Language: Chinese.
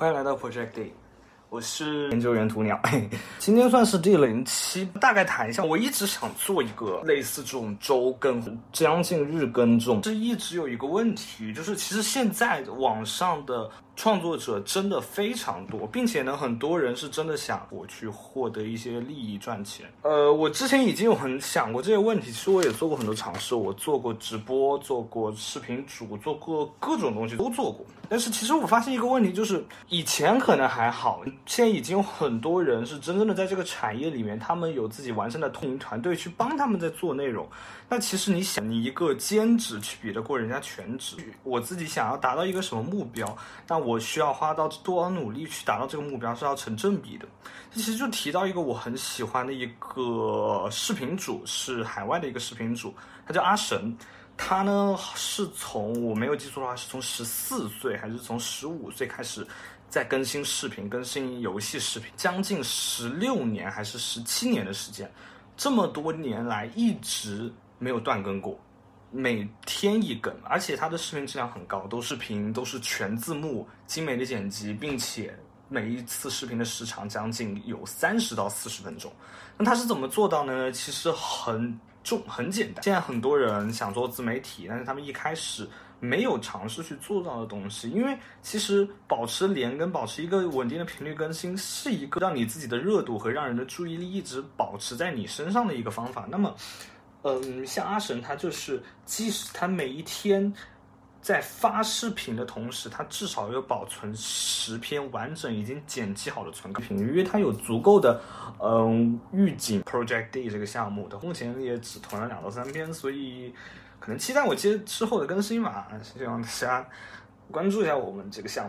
欢迎来到 Project Day，我是研究员涂鸟。今天算是第零期，大概谈一下。我一直想做一个类似这种周更、将近日更这种，这一直有一个问题，就是其实现在网上的创作者真的非常多，并且呢，很多人是真的想我去获得一些利益赚钱。呃，我之前已经有很想过这些问题，其实我也做过很多尝试，我做过直播，做过视频主，做过各种东西都做过。但是其实我发现一个问题，就是以前可能还好，现在已经有很多人是真正的在这个产业里面，他们有自己完善的运营团队去帮他们在做内容。那其实你想，你一个兼职去比得过人家全职，我自己想要达到一个什么目标，那我我需要花到多少努力去达到这个目标是要成正比的。这其实就提到一个我很喜欢的一个视频主，是海外的一个视频主，他叫阿神。他呢是从我没有记错的话，是从十四岁还是从十五岁开始在更新视频、更新游戏视频，将近十六年还是十七年的时间，这么多年来一直没有断更过，每天一更，而且他的视频质量很高，都视频都是全字幕、精美的剪辑，并且每一次视频的时长将近有三十到四十分钟。那他是怎么做到呢？其实很。重很简单，现在很多人想做自媒体，但是他们一开始没有尝试去做到的东西。因为其实保持连更、保持一个稳定的频率更新，是一个让你自己的热度和让人的注意力一直保持在你身上的一个方法。那么，嗯，像阿神他就是，即使他每一天。在发视频的同时，他至少要保存十篇完整、已经剪辑好的存频，因为他有足够的嗯预警。Project D 这个项目的目前也只囤了两到三篇，所以可能期待我接之后的更新吧。希望大家关注一下我们这个项目。